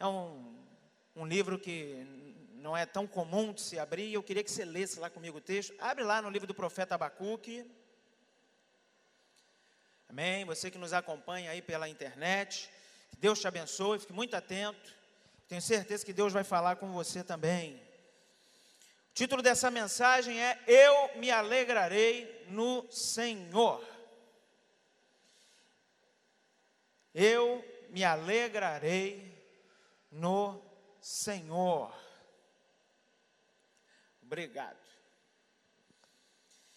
é um, um livro que não é tão comum de se abrir. Eu queria que você lesse lá comigo o texto. Abre lá no livro do profeta Abacuque. Amém? Você que nos acompanha aí pela internet. Que Deus te abençoe, fique muito atento. Tenho certeza que Deus vai falar com você também. O título dessa mensagem é Eu me alegrarei no Senhor. Eu me alegrarei no Senhor. Obrigado.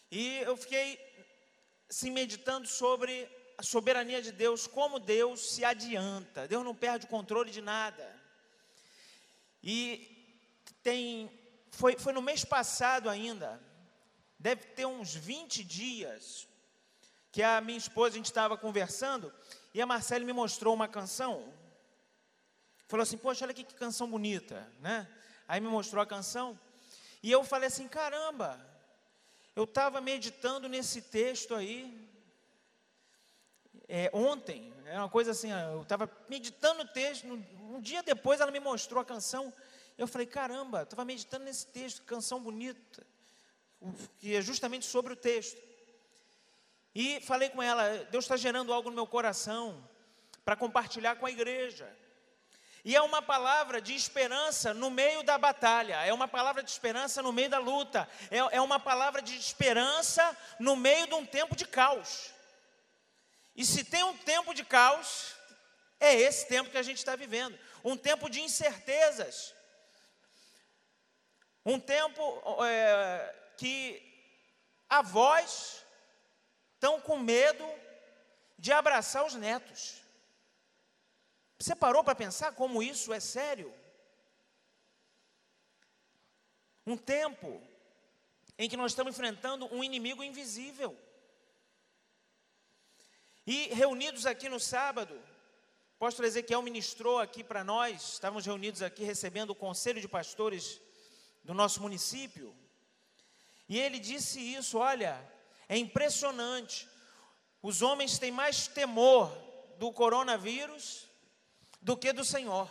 E eu fiquei assim meditando sobre a soberania de Deus, como Deus se adianta. Deus não perde o controle de nada. E tem foi, foi no mês passado ainda, deve ter uns 20 dias, que a minha esposa, a gente estava conversando, e a Marcele me mostrou uma canção. Falou assim, poxa, olha aqui que canção bonita, né? Aí me mostrou a canção, e eu falei assim, caramba, eu estava meditando nesse texto aí, é, ontem, é uma coisa assim, eu estava meditando no texto, um dia depois ela me mostrou a canção, eu falei, caramba, estava meditando nesse texto, canção bonita, que é justamente sobre o texto. E falei com ela, Deus está gerando algo no meu coração para compartilhar com a igreja. E é uma palavra de esperança no meio da batalha, é uma palavra de esperança no meio da luta, é, é uma palavra de esperança no meio de um tempo de caos. E se tem um tempo de caos, é esse tempo que a gente está vivendo um tempo de incertezas, um tempo é, que avós estão com medo de abraçar os netos. Você parou para pensar como isso é sério? Um tempo em que nós estamos enfrentando um inimigo invisível. E reunidos aqui no sábado, o apóstolo Ezequiel ministrou aqui para nós, estávamos reunidos aqui recebendo o conselho de pastores do nosso município, e ele disse isso: olha, é impressionante, os homens têm mais temor do coronavírus do que do Senhor.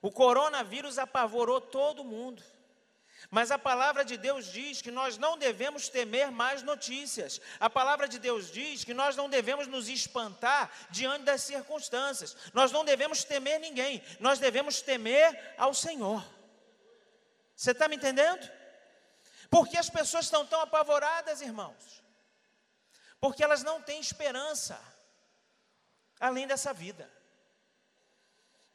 O coronavírus apavorou todo mundo. Mas a palavra de Deus diz que nós não devemos temer mais notícias. A palavra de Deus diz que nós não devemos nos espantar diante das circunstâncias. Nós não devemos temer ninguém. Nós devemos temer ao Senhor. Você está me entendendo? Porque as pessoas estão tão apavoradas, irmãos? Porque elas não têm esperança além dessa vida.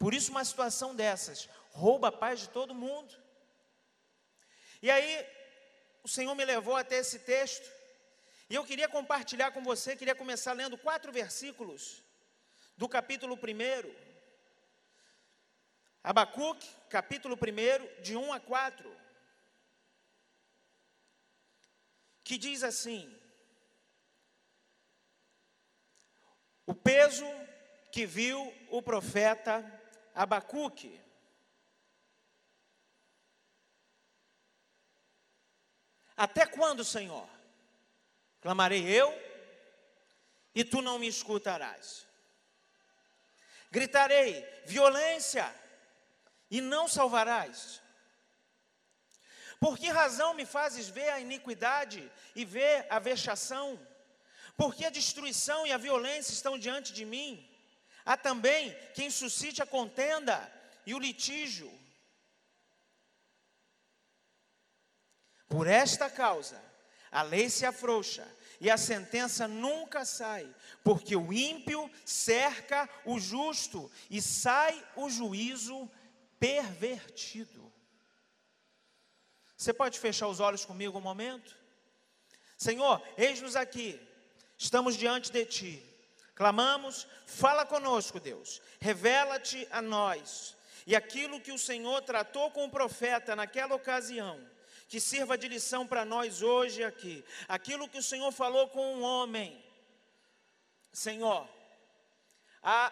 Por isso, uma situação dessas rouba a paz de todo mundo. E aí, o Senhor me levou até esse texto, e eu queria compartilhar com você, queria começar lendo quatro versículos do capítulo 1. Abacuque, capítulo 1, de 1 a 4. Que diz assim: O peso que viu o profeta Abacuque. Até quando, Senhor? Clamarei eu e tu não me escutarás. Gritarei violência e não salvarás. Por que razão me fazes ver a iniquidade e ver a vexação? Porque a destruição e a violência estão diante de mim? Há também quem suscite a contenda e o litígio. Por esta causa, a lei se afrouxa e a sentença nunca sai, porque o ímpio cerca o justo e sai o juízo pervertido. Você pode fechar os olhos comigo um momento? Senhor, eis-nos aqui, estamos diante de Ti Clamamos, fala conosco, Deus, revela-te a nós. E aquilo que o Senhor tratou com o profeta naquela ocasião, que sirva de lição para nós hoje aqui. Aquilo que o Senhor falou com um homem, Senhor, há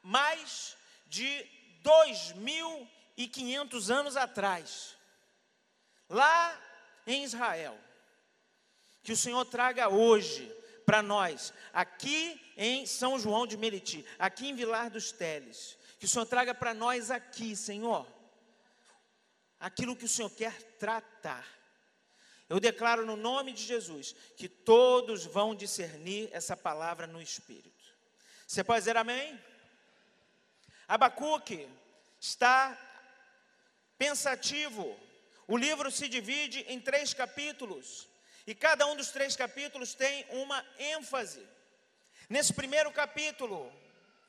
mais de dois mil e quinhentos anos atrás, lá em Israel, que o Senhor traga hoje para nós, aqui em São João de Meriti, aqui em Vilar dos Teles, Que o Senhor traga para nós aqui, Senhor, aquilo que o Senhor quer tratar. Eu declaro no nome de Jesus que todos vão discernir essa palavra no Espírito. Você pode dizer amém? Abacuque está pensativo. O livro se divide em três capítulos. E cada um dos três capítulos tem uma ênfase. Nesse primeiro capítulo,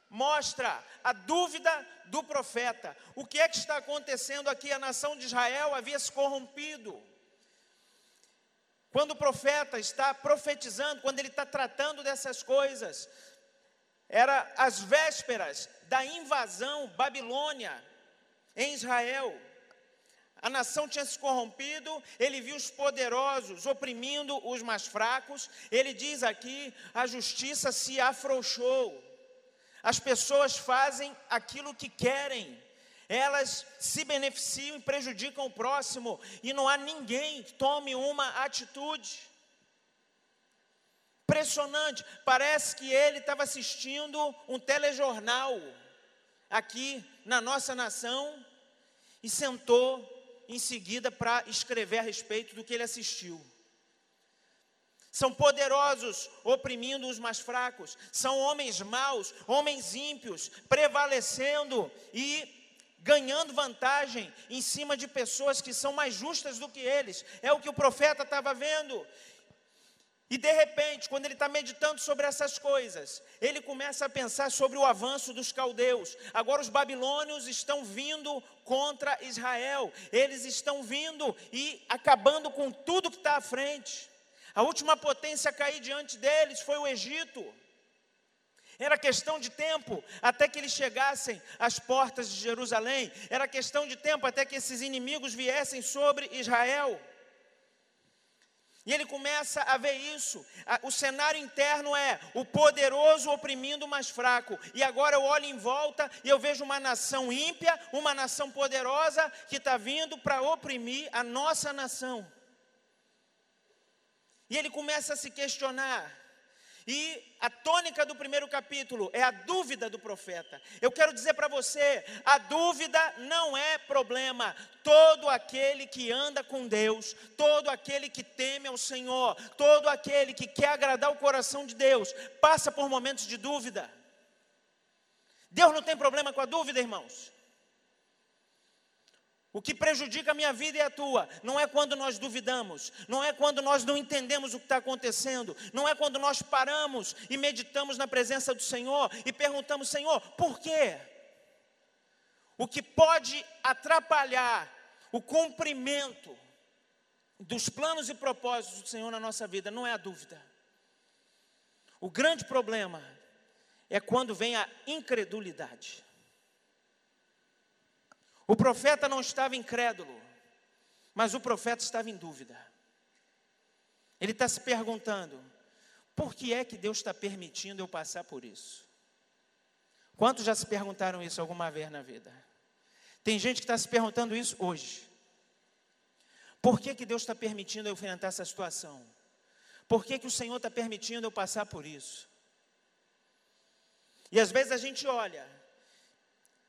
mostra a dúvida do profeta. O que é que está acontecendo aqui? A nação de Israel havia se corrompido. Quando o profeta está profetizando, quando ele está tratando dessas coisas, era as vésperas da invasão babilônia em Israel. A nação tinha se corrompido, ele viu os poderosos oprimindo os mais fracos. Ele diz aqui: a justiça se afrouxou. As pessoas fazem aquilo que querem, elas se beneficiam e prejudicam o próximo, e não há ninguém que tome uma atitude. Impressionante, parece que ele estava assistindo um telejornal aqui na nossa nação e sentou em seguida para escrever a respeito do que ele assistiu. São poderosos oprimindo os mais fracos, são homens maus, homens ímpios, prevalecendo e ganhando vantagem em cima de pessoas que são mais justas do que eles. É o que o profeta estava vendo. E de repente, quando ele está meditando sobre essas coisas, ele começa a pensar sobre o avanço dos caldeus. Agora os babilônios estão vindo contra Israel, eles estão vindo e acabando com tudo que está à frente. A última potência a cair diante deles foi o Egito. Era questão de tempo até que eles chegassem às portas de Jerusalém, era questão de tempo até que esses inimigos viessem sobre Israel. E ele começa a ver isso. O cenário interno é o poderoso oprimindo o mais fraco. E agora eu olho em volta e eu vejo uma nação ímpia, uma nação poderosa que está vindo para oprimir a nossa nação. E ele começa a se questionar. E a tônica do primeiro capítulo é a dúvida do profeta. Eu quero dizer para você: a dúvida não é problema. Todo aquele que anda com Deus, todo aquele que teme ao Senhor, todo aquele que quer agradar o coração de Deus, passa por momentos de dúvida. Deus não tem problema com a dúvida, irmãos. O que prejudica a minha vida e a tua não é quando nós duvidamos, não é quando nós não entendemos o que está acontecendo, não é quando nós paramos e meditamos na presença do Senhor e perguntamos: Senhor, por quê? O que pode atrapalhar o cumprimento dos planos e propósitos do Senhor na nossa vida não é a dúvida. O grande problema é quando vem a incredulidade. O profeta não estava incrédulo, mas o profeta estava em dúvida. Ele está se perguntando: por que é que Deus está permitindo eu passar por isso? Quantos já se perguntaram isso alguma vez na vida? Tem gente que está se perguntando isso hoje. Por que, que Deus está permitindo eu enfrentar essa situação? Por que, que o Senhor está permitindo eu passar por isso? E às vezes a gente olha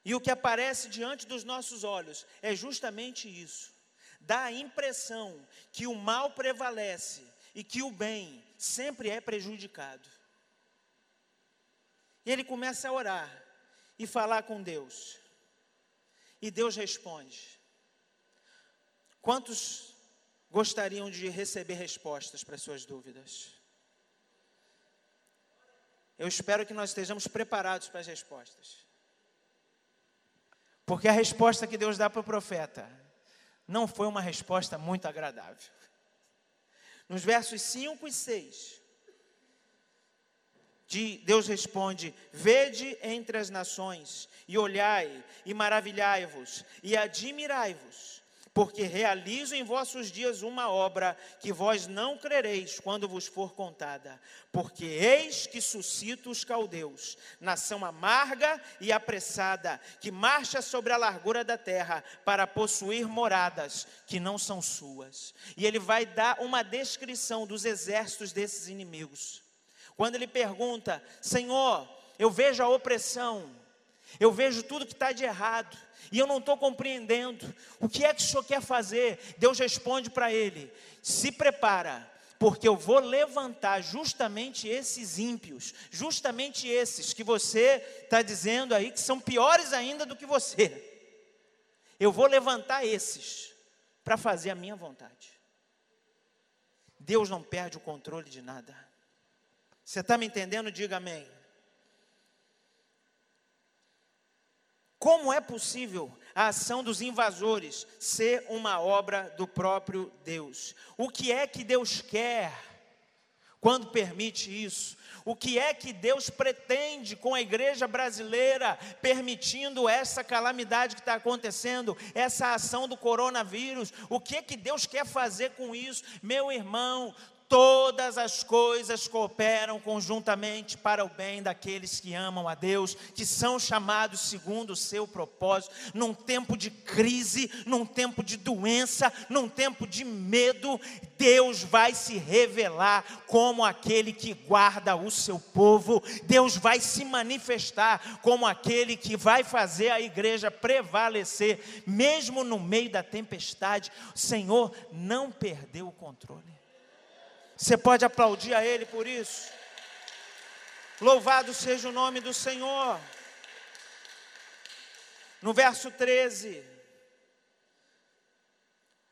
e o que aparece diante dos nossos olhos é justamente isso. Dá a impressão que o mal prevalece e que o bem sempre é prejudicado. E ele começa a orar e falar com Deus. E Deus responde. Quantos gostariam de receber respostas para suas dúvidas? Eu espero que nós estejamos preparados para as respostas. Porque a resposta que Deus dá para o profeta não foi uma resposta muito agradável. Nos versos 5 e 6, de, Deus responde: Vede entre as nações, e olhai, e maravilhai-vos, e admirai-vos porque realizo em vossos dias uma obra que vós não crereis quando vos for contada. Porque eis que suscito os caldeus, nação amarga e apressada, que marcha sobre a largura da terra para possuir moradas que não são suas. E ele vai dar uma descrição dos exércitos desses inimigos. Quando ele pergunta: Senhor, eu vejo a opressão, Eu vejo tudo que está de errado e eu não estou compreendendo. O que é que o Senhor quer fazer? Deus responde para ele: se prepara, porque eu vou levantar justamente esses ímpios, justamente esses que você está dizendo aí que são piores ainda do que você. Eu vou levantar esses para fazer a minha vontade. Deus não perde o controle de nada. Você está me entendendo? Diga amém. Como é possível a ação dos invasores ser uma obra do próprio Deus? O que é que Deus quer quando permite isso? O que é que Deus pretende com a igreja brasileira, permitindo essa calamidade que está acontecendo, essa ação do coronavírus? O que é que Deus quer fazer com isso? Meu irmão, todas as coisas cooperam conjuntamente para o bem daqueles que amam a Deus, que são chamados segundo o seu propósito. Num tempo de crise, num tempo de doença, num tempo de medo, Deus vai se revelar como aquele que guarda o seu povo. Deus vai se manifestar como aquele que vai fazer a igreja prevalecer, mesmo no meio da tempestade. O Senhor não perdeu o controle. Você pode aplaudir a Ele por isso. Louvado seja o nome do Senhor. No verso 13,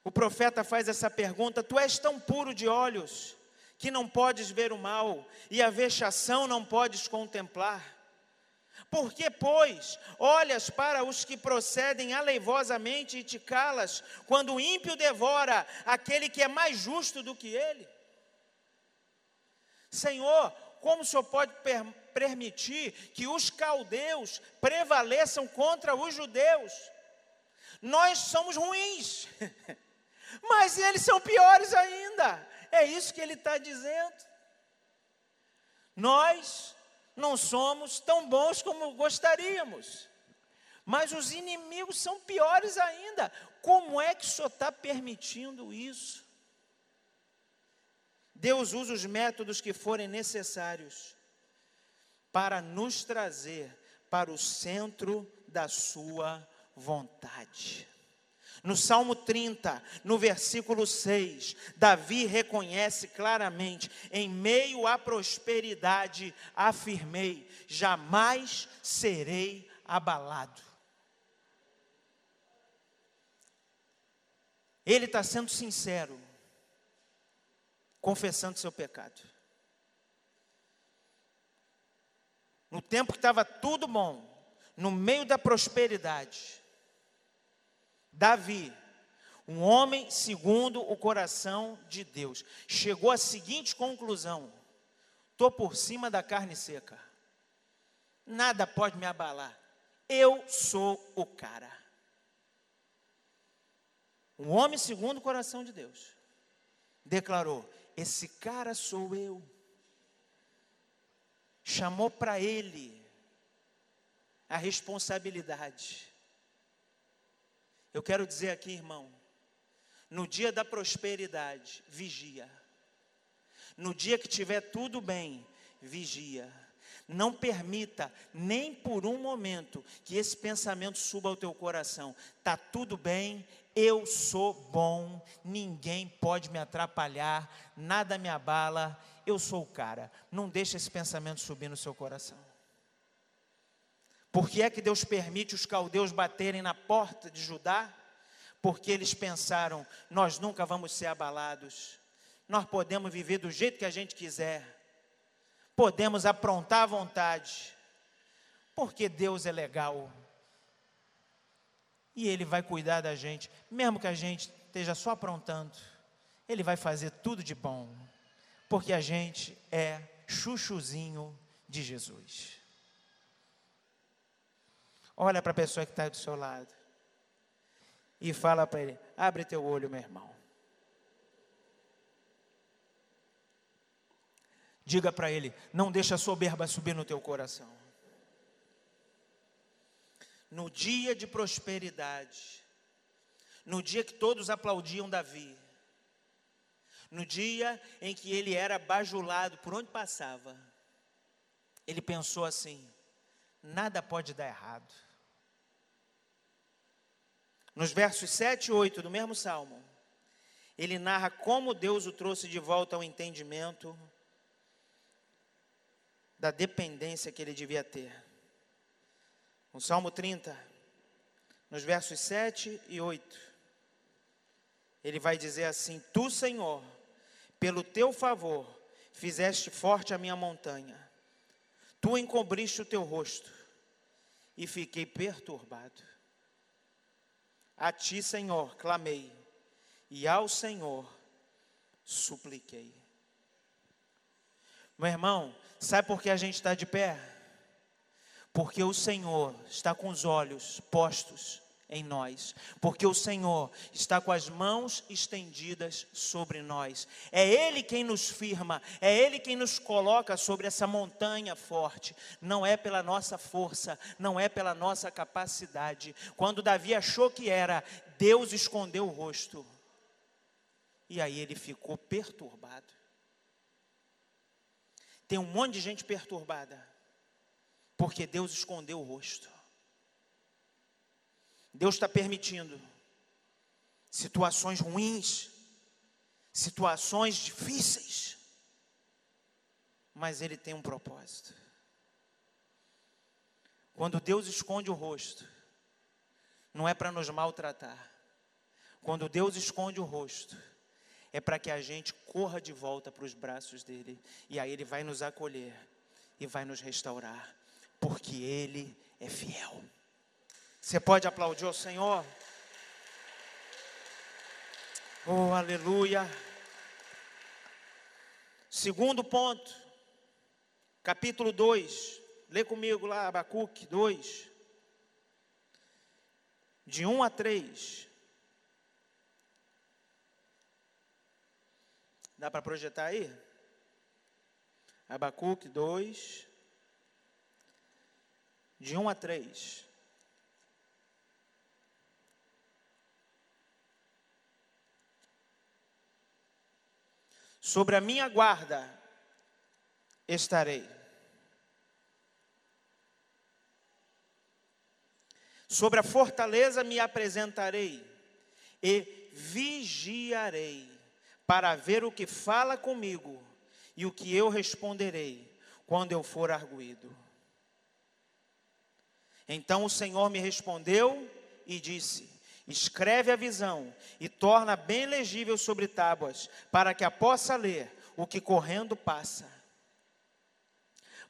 o profeta faz essa pergunta: Tu és tão puro de olhos que não podes ver o mal, e a vexação não podes contemplar. Por que, pois, olhas para os que procedem aleivosamente e te calas, quando o ímpio devora aquele que é mais justo do que ele? Senhor, como o Senhor pode per permitir que os caldeus prevaleçam contra os judeus? Nós somos ruins, mas eles são piores ainda. É isso que ele está dizendo. Nós não somos tão bons como gostaríamos, mas os inimigos são piores ainda. Como é que o Senhor está permitindo isso? Deus usa os métodos que forem necessários para nos trazer para o centro da sua vontade. No Salmo 30, no versículo 6, Davi reconhece claramente: em meio à prosperidade, afirmei, jamais serei abalado. Ele está sendo sincero confessando seu pecado. No tempo que estava tudo bom, no meio da prosperidade, Davi, um homem segundo o coração de Deus, chegou à seguinte conclusão: estou por cima da carne seca, nada pode me abalar, eu sou o cara. Um homem segundo o coração de Deus declarou: esse cara sou eu. Chamou para ele a responsabilidade. Eu quero dizer aqui, irmão, no dia da prosperidade, vigia. No dia que tiver tudo bem, vigia. Não permita nem por um momento que esse pensamento suba ao teu coração. Tá tudo bem, eu sou bom, ninguém pode me atrapalhar, nada me abala, eu sou o cara. Não deixe esse pensamento subir no seu coração. Por que é que Deus permite os caldeus baterem na porta de Judá? Porque eles pensaram: nós nunca vamos ser abalados, nós podemos viver do jeito que a gente quiser, podemos aprontar à vontade, porque Deus é legal e Ele vai cuidar da gente, mesmo que a gente esteja só aprontando, Ele vai fazer tudo de bom, porque a gente é chuchuzinho de Jesus. Olha para a pessoa que está do seu lado e fala para ele: abre teu olho, meu irmão. Diga para ele: não deixa a soberba subir no teu coração no dia de prosperidade, no dia que todos aplaudiam Davi, no dia em que ele era bajulado por onde passava, ele pensou assim: nada pode dar errado. Nos versos 7 e 8 do mesmo salmo, ele narra como Deus o trouxe de volta ao entendimento da dependência que ele devia ter. No Salmo 30, nos versos 7 e 8, ele vai dizer assim: Tu, Senhor, pelo teu favor, fizeste forte a minha montanha, tu encobriste o teu rosto, e fiquei perturbado. A ti, Senhor, clamei, e ao Senhor supliquei. Meu irmão, sabe por que a gente está de pé? Porque o Senhor está com os olhos postos em nós, porque o Senhor está com as mãos estendidas sobre nós. É Ele quem nos firma, é Ele quem nos coloca sobre essa montanha forte. Não é pela nossa força, não é pela nossa capacidade. Quando Davi achou que era, Deus escondeu o rosto. E aí ele ficou perturbado. Tem um monte de gente perturbada, porque Deus escondeu o rosto. Deus está permitindo situações ruins, situações difíceis, mas Ele tem um propósito. Quando Deus esconde o rosto, não é para nos maltratar. Quando Deus esconde o rosto, é para que a gente corra de volta para os braços dele, e aí ele vai nos acolher e vai nos restaurar, porque ele é fiel. Você pode aplaudir o Senhor? Oh, aleluia. Segundo ponto, capítulo 2, lê comigo lá, Abacuque 2, de 1 a 3. Dá para projetar aí? Abacuque 2, de 1 a 3. Sobre a minha guarda estarei. Sobre a fortaleza me apresentarei e vigiarei para ver o que fala comigo e o que eu responderei quando eu for arguído. Então o Senhor me respondeu e disse: Escreve a visão e torna bem legível sobre tábuas, para que a possa ler o que correndo passa.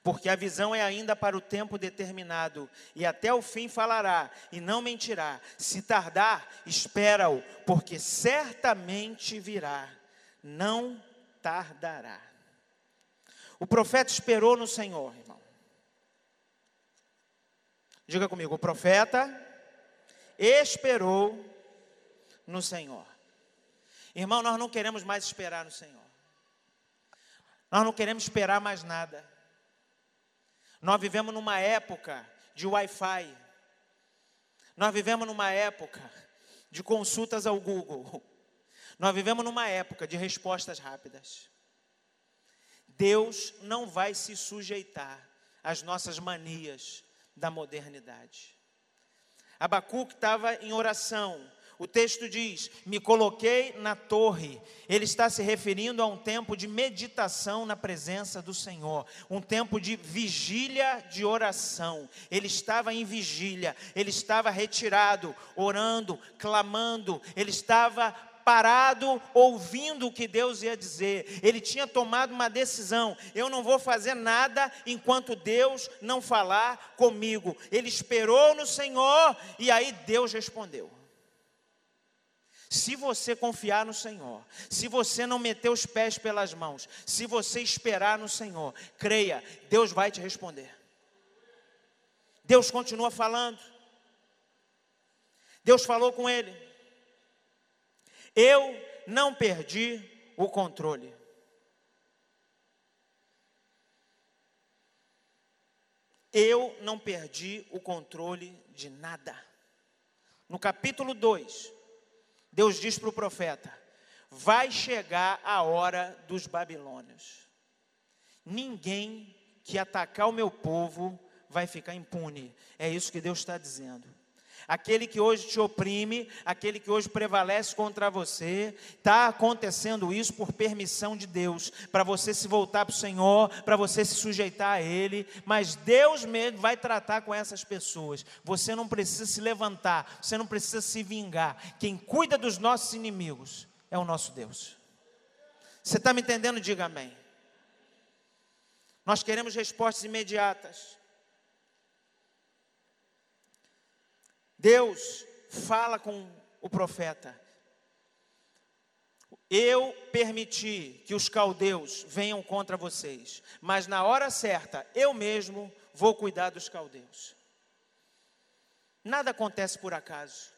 Porque a visão é ainda para o tempo determinado, e até o fim falará, e não mentirá. Se tardar, espera-o, porque certamente virá não tardará. O profeta esperou no Senhor, irmão. Diga comigo, o profeta esperou no Senhor. Irmão, nós não queremos mais esperar no Senhor. Nós não queremos esperar mais nada. Nós vivemos numa época de Wi-Fi. Nós vivemos numa época de consultas ao Google. Nós vivemos numa época de respostas rápidas. Deus não vai se sujeitar às nossas manias da modernidade. Abacuque estava em oração. O texto diz: Me coloquei na torre. Ele está se referindo a um tempo de meditação na presença do Senhor, um tempo de vigília de oração. Ele estava em vigília, ele estava retirado, orando, clamando, ele estava parado ouvindo o que Deus ia dizer. Ele tinha tomado uma decisão: eu não vou fazer nada enquanto Deus não falar comigo. Ele esperou no Senhor e aí Deus respondeu. Se você confiar no Senhor, se você não meter os pés pelas mãos, se você esperar no Senhor, creia, Deus vai te responder. Deus continua falando. Deus falou com ele. Eu não perdi o controle. Eu não perdi o controle de nada. No capítulo 2, Deus diz para o profeta: Vai chegar a hora dos babilônios. Ninguém que atacar o meu povo vai ficar impune. É isso que Deus está dizendo. Aquele que hoje te oprime, aquele que hoje prevalece contra você, está acontecendo isso por permissão de Deus, para você se voltar para o Senhor, para você se sujeitar a Ele, mas Deus mesmo vai tratar com essas pessoas. Você não precisa se levantar, você não precisa se vingar. Quem cuida dos nossos inimigos é o nosso Deus. Você está me entendendo? Diga amém. Nós queremos respostas imediatas. Deus fala com o profeta. Eu permiti que os caldeus venham contra vocês, mas na hora certa eu mesmo vou cuidar dos caldeus. Nada acontece por acaso.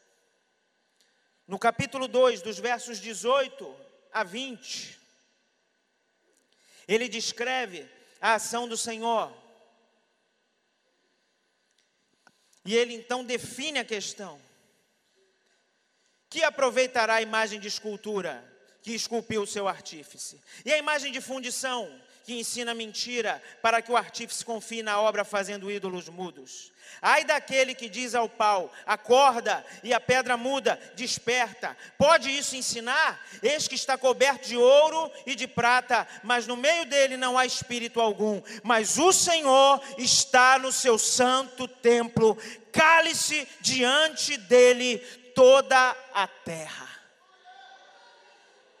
No capítulo 2, dos versos 18 a 20, ele descreve a ação do Senhor. E ele então define a questão. Que aproveitará a imagem de escultura que esculpiu o seu artífice? E a imagem de fundição que ensina mentira para que o artífice confie na obra fazendo ídolos mudos? Ai daquele que diz ao pau: acorda, e a pedra muda, desperta. Pode isso ensinar? Eis que está coberto de ouro e de prata, mas no meio dele não há espírito algum. Mas o Senhor está no seu santo templo, cale-se diante dele toda a terra.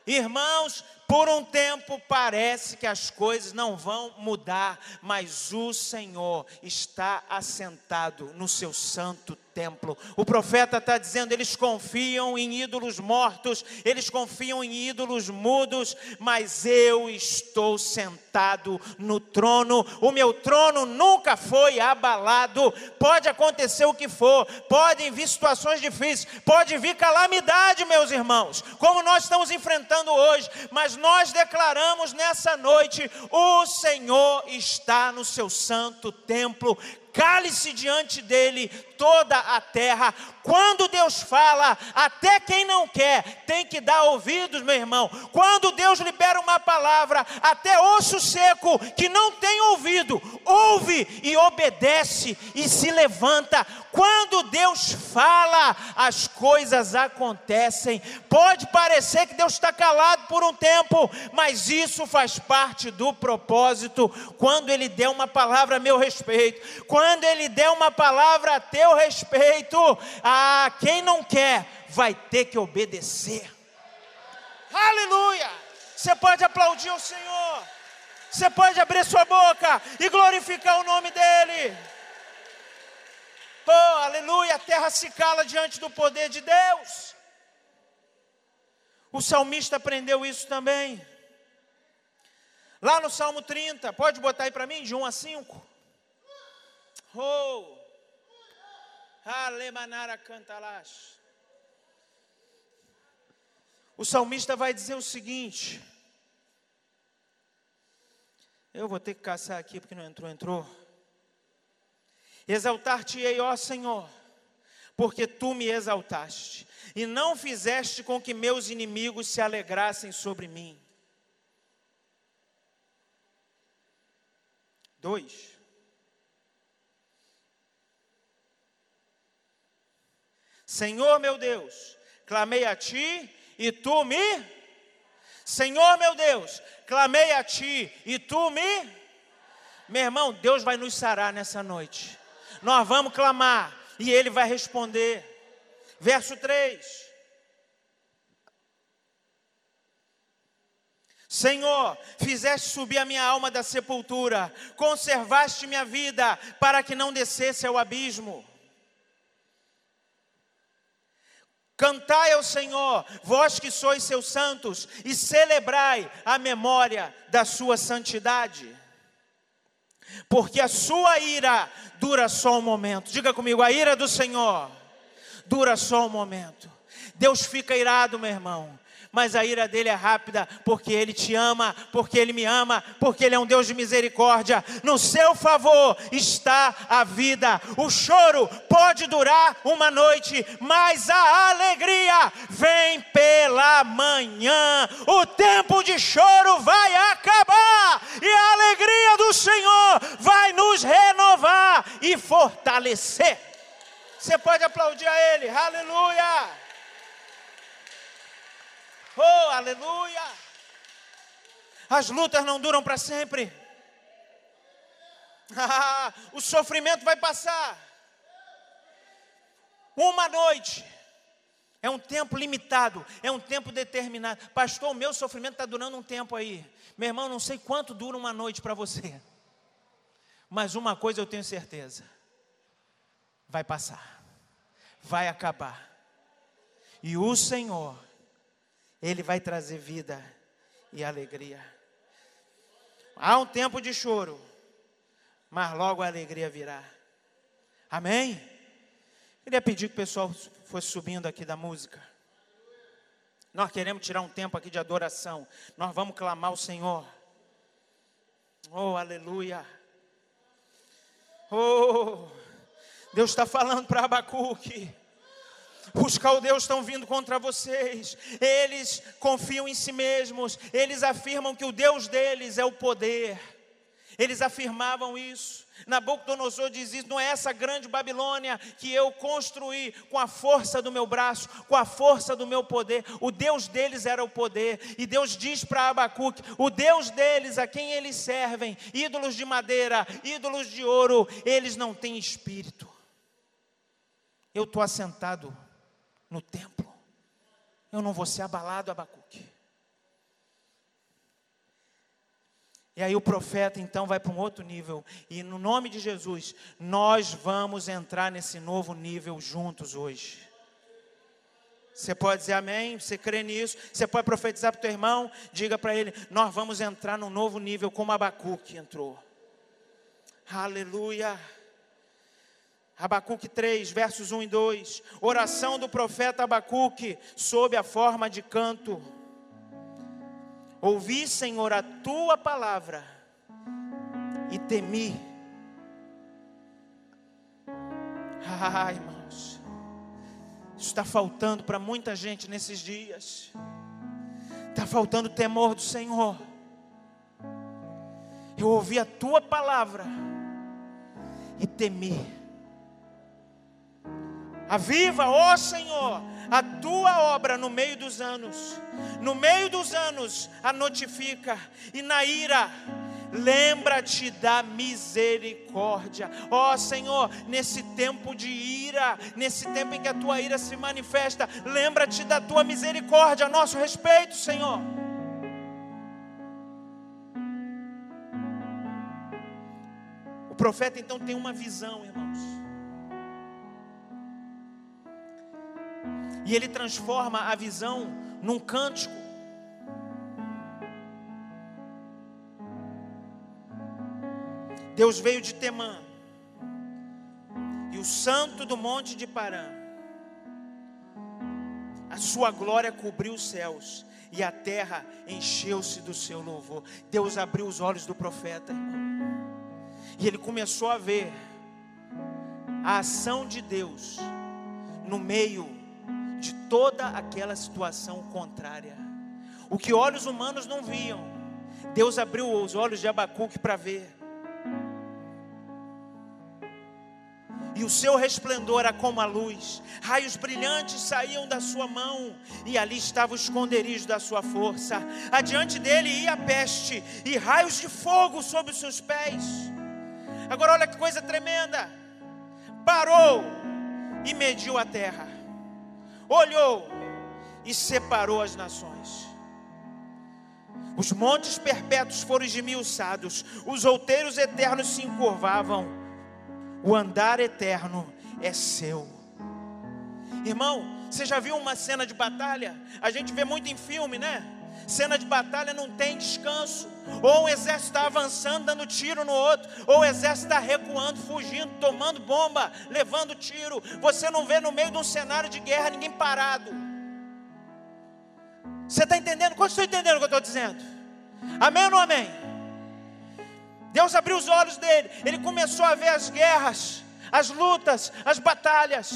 Irmãos, por um tempo parece que as coisas não vão mudar, mas o Senhor está assentado no seu santo templo. O profeta está dizendo: eles confiam em ídolos mortos, eles confiam em ídolos mudos, mas eu estou sentado no trono. O meu trono nunca foi abalado. Pode acontecer o que for, podem vir situações difíceis, pode vir calamidade, meus irmãos, como nós estamos enfrentando hoje, mas nós declaramos nessa noite: o Senhor está no seu santo templo cale-se diante dele toda a terra. Quando Deus fala, até quem não quer tem que dar ouvidos, meu irmão. Quando Deus libera uma palavra, até osso seco que não tem ouvido, ouve e obedece e se levanta. Quando Deus fala, as coisas acontecem. Pode parecer que Deus está calado por um tempo, mas isso faz parte do propósito. Quando Ele der uma palavra a meu respeito, quando Ele der uma palavra a teu respeito, a quem não quer vai ter que obedecer. Aleluia! Você pode aplaudir o Senhor. Você pode abrir sua boca e glorificar o nome dEle. Oh, aleluia! A terra se cala diante do poder de Deus. O salmista aprendeu isso também. Lá no Salmo 30, pode botar aí para mim, de 1 a 5. Oh! Alemanara cantalash. O salmista vai dizer o seguinte. Eu vou ter que caçar aqui porque não entrou, entrou. Exaltar-te-ei, ó Senhor, porque tu me exaltaste, e não fizeste com que meus inimigos se alegrassem sobre mim. Dois. Senhor meu Deus, clamei a ti e tu me. Senhor meu Deus, clamei a ti e tu me. Meu irmão, Deus vai nos sarar nessa noite. Nós vamos clamar e Ele vai responder. Verso 3. Senhor, fizeste subir a minha alma da sepultura, conservaste minha vida para que não descesse ao abismo. Cantai ao Senhor, vós que sois seus santos, e celebrai a memória da sua santidade. Porque a sua ira dura só um momento. Diga comigo, a ira do Senhor dura só um momento. Deus fica irado, meu irmão, mas a ira dele é rápida, porque ele te ama, porque ele me ama, porque ele é um Deus de misericórdia. No seu favor está a vida. O choro pode durar uma noite, mas a alegria vem pela manhã. O tempo de choro vai acabar e a alegria do Senhor vai nos renovar e fortalecer. Você pode aplaudir a Ele, aleluia! Oh, aleluia! As lutas não duram para sempre. o sofrimento vai passar. Uma noite é um tempo limitado, é um tempo determinado. Pastor, o meu sofrimento está durando um tempo aí. Meu irmão, não sei quanto dura uma noite para você. Mas uma coisa eu tenho certeza: vai passar, vai acabar. E o Senhor, Ele vai trazer vida e alegria. Há um tempo de choro, mas logo a alegria virá. Amém? Queria pedir que o pessoal fosse subindo aqui da música. Nós queremos tirar um tempo aqui de adoração. Nós vamos clamar ao Senhor. Oh, aleluia. Oh, Deus está falando para Abacuque. Os caldeus estão vindo contra vocês. Eles confiam em si mesmos. Eles afirmam que o Deus deles é o poder. Eles afirmavam isso. Nabucodonosor diz isso: não é essa grande Babilônia que eu construí com a força do meu braço, com a força do meu poder. O Deus deles era o poder. E Deus diz para Abacuque: o Deus deles, a quem eles servem, ídolos de madeira, ídolos de ouro, eles não têm espírito. Eu estou assentado no templo. Eu não vou ser abalado, Abacuque. E aí o profeta então vai para um outro nível. E no nome de Jesus, nós vamos entrar nesse novo nível juntos hoje. Você pode dizer amém? Você crê nisso? Você pode profetizar para o teu irmão? Diga para ele: Nós vamos entrar num novo nível, como Abacuque entrou. Aleluia. Abacuque 3, versos 1 e 2. Oração do profeta Abacuque sob a forma de canto. Ouvi, Senhor, a tua palavra e temi. Ah, irmãos, isso está faltando para muita gente nesses dias. Está faltando o temor do Senhor. Eu ouvi a tua palavra e temi. Aviva, ó Senhor, a tua obra no meio dos anos. No meio dos anos, a notifica. E na ira, lembra-te da misericórdia. Ó Senhor, nesse tempo de ira, nesse tempo em que a tua ira se manifesta, lembra-te da tua misericórdia a nosso respeito, Senhor. O profeta então tem uma visão, irmãos. E ele transforma a visão num cântico. Deus veio de Temã, e o santo do monte de Parã, a sua glória cobriu os céus, e a terra encheu-se do seu louvor. Deus abriu os olhos do profeta, e ele começou a ver a ação de Deus no meio toda aquela situação contrária. O que olhos humanos não viam, Deus abriu os olhos de Abacuque para ver. E o seu resplendor era como a luz, raios brilhantes saíam da sua mão, e ali estava o esconderijo da sua força. Adiante dele ia a peste, e raios de fogo sob os seus pés. Agora, olha que coisa tremenda! Parou e mediu a terra olhou e separou as nações. Os montes perpétuos foram esmiuçados, os outeiros eternos se encurvavam, o andar eterno é seu. Irmão, você já viu uma cena de batalha? A gente vê muito em filme, né? Cena de batalha não tem descanso. Ou um exército está avançando, dando tiro no outro, ou o exército está recuando, fugindo, tomando bomba, levando tiro. Você não vê no meio de um cenário de guerra ninguém parado. Você está entendendo? Quanto estou entendendo o que eu estou dizendo? Amém ou não amém? Deus abriu os olhos dele, ele começou a ver as guerras, as lutas, as batalhas.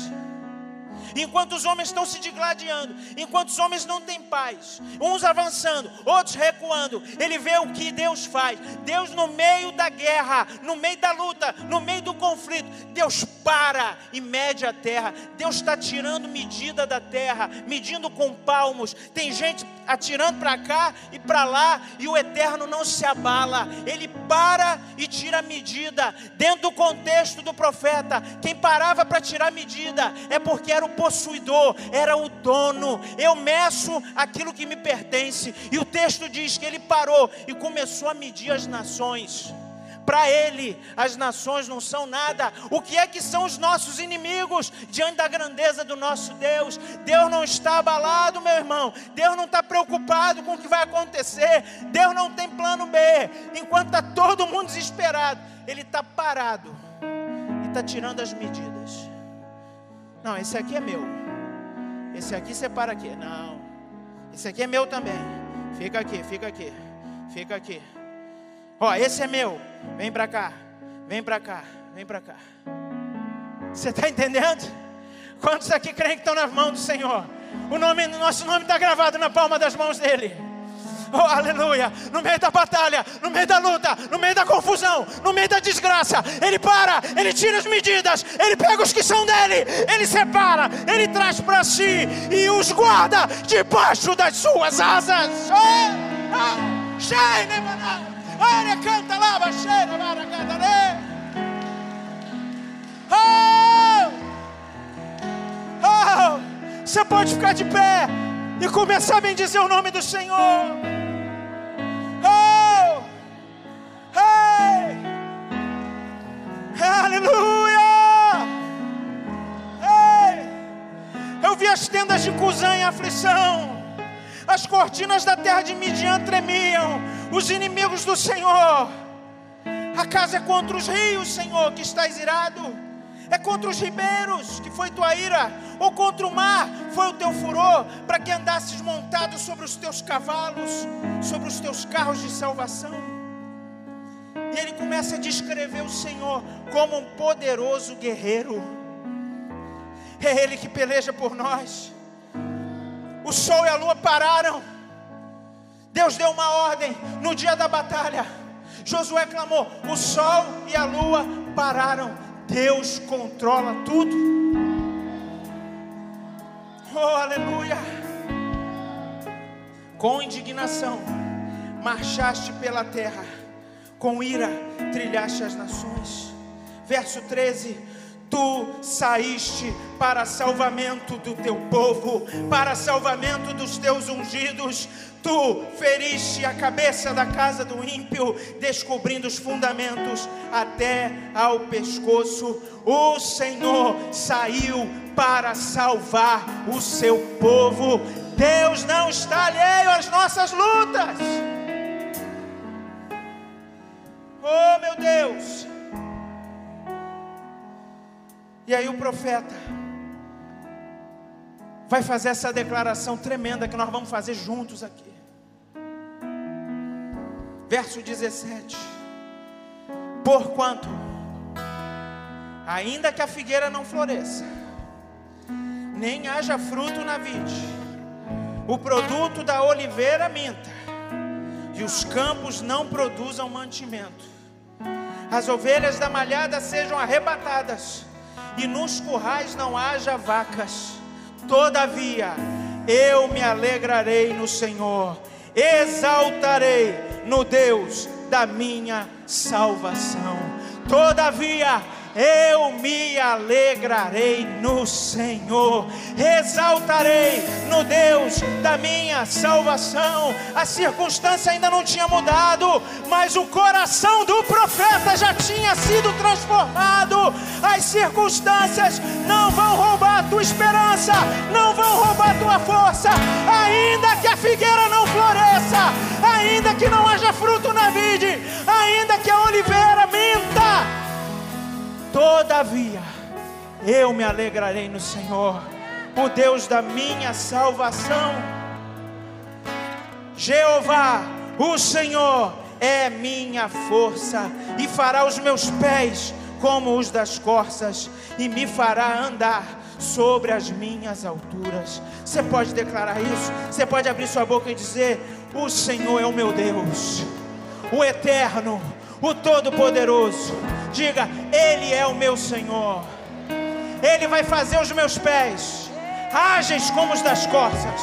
Enquanto os homens estão se digladiando, enquanto os homens não têm paz, uns avançando, outros recuando, ele vê o que Deus faz. Deus, no meio da guerra, no meio da luta, no meio do conflito, Deus para e mede a terra. Deus está tirando medida da terra, medindo com palmos. Tem gente atirando para cá e para lá, e o eterno não se abala, ele para e tira a medida. Dentro do contexto do profeta, quem parava para tirar medida é porque era o possuidor, era o dono. Eu meço aquilo que me pertence, e o texto diz que ele parou e começou a medir as nações. Para ele, as nações não são nada. O que é que são os nossos inimigos diante da grandeza do nosso Deus? Deus não está abalado, meu irmão. Deus não está preocupado com o que vai acontecer. Deus não tem plano B. Enquanto está todo mundo desesperado, Ele está parado e está tirando as medidas. Não, esse aqui é meu. Esse aqui separa aqui. Não. Esse aqui é meu também. Fica aqui, fica aqui. Fica aqui. Ó, esse é meu. Vem para cá. Vem para cá. Vem para cá. Você está entendendo? Quantos aqui creem que estão nas mãos do Senhor? O nome, nosso nome está gravado na palma das mãos dele. Oh, aleluia! No meio da batalha, no meio da luta, no meio da confusão, no meio da desgraça, ele para, ele tira as medidas, ele pega os que são dele, ele separa, ele traz para si e os guarda debaixo das suas asas. Oh, oh, Área canta lá, baixeira, vara canta Oh! Oh! Você pode ficar de pé e começar a bendizer o nome do Senhor. Tendas de Cusã em aflição. As cortinas da terra de Midian tremiam os inimigos do Senhor. A casa é contra os rios, Senhor, que estás irado. É contra os ribeiros, que foi tua ira, ou contra o mar, foi o teu furor, para que andasses montado sobre os teus cavalos, sobre os teus carros de salvação. E ele começa a descrever o Senhor como um poderoso guerreiro. É Ele que peleja por nós. O sol e a lua pararam Deus deu uma ordem no dia da batalha. Josué clamou: o sol e a lua pararam. Deus controla tudo. Oh, aleluia. Com indignação, marchaste pela terra, com ira, trilhaste as nações. Verso 13: Tu saíste para salvamento do teu povo, para salvamento dos teus ungidos. Tu feriste a cabeça da casa do ímpio, descobrindo os fundamentos até ao pescoço. O Senhor saiu para salvar o seu povo. Deus não está alheio às nossas lutas. Aí o profeta vai fazer essa declaração tremenda que nós vamos fazer juntos aqui. Verso 17: Porquanto, ainda que a figueira não floresça, nem haja fruto na vide, o produto da oliveira minta, e os campos não produzam mantimento, as ovelhas da malhada sejam arrebatadas, e nos currais não haja vacas, todavia eu me alegrarei no Senhor, exaltarei no Deus da minha salvação. Todavia, eu me alegrarei no Senhor, exaltarei no Deus da minha salvação. A circunstância ainda não tinha mudado, mas o coração do profeta já tinha sido transformado. As circunstâncias não vão roubar a tua esperança, não vão roubar a tua força, ainda que a figueira não floresça, ainda que não haja fruto na vide, ainda que a oliveira minta Todavia, eu me alegrarei no Senhor, o Deus da minha salvação. Jeová, o Senhor é minha força e fará os meus pés como os das corças e me fará andar sobre as minhas alturas. Você pode declarar isso? Você pode abrir sua boca e dizer: O Senhor é o meu Deus, o eterno, o todo-poderoso. Diga: Ele é o meu Senhor. Ele vai fazer os meus pés ágeis como os das corças.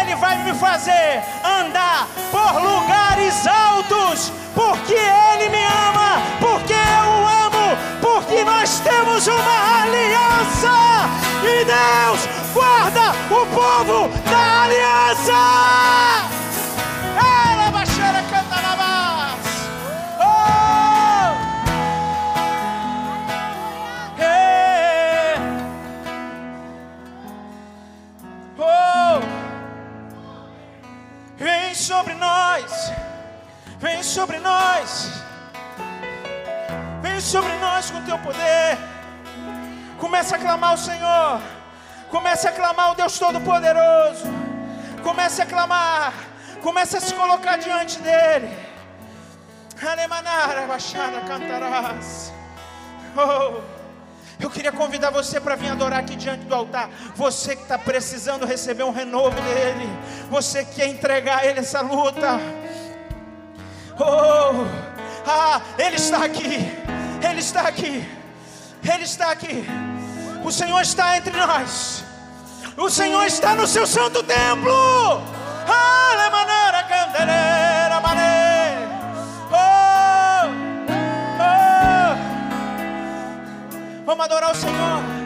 Ele vai me fazer andar por lugares altos, porque Ele me ama, porque eu o amo, porque nós temos uma aliança e Deus guarda o povo da aliança. Todo-Poderoso. Comece a clamar. Comece a se colocar diante dEle. Alemanara, baixada, cantarás. Oh. Eu queria convidar você para vir adorar aqui diante do altar. Você que está precisando receber um renovo dele. Você que quer entregar a ele essa luta. Oh, ah, ele está aqui. Ele está aqui. Ele está aqui. O Senhor está entre nós. O Senhor está no seu santo templo. maneira candeleira, maneira. Oh, oh. Vamos adorar o Senhor.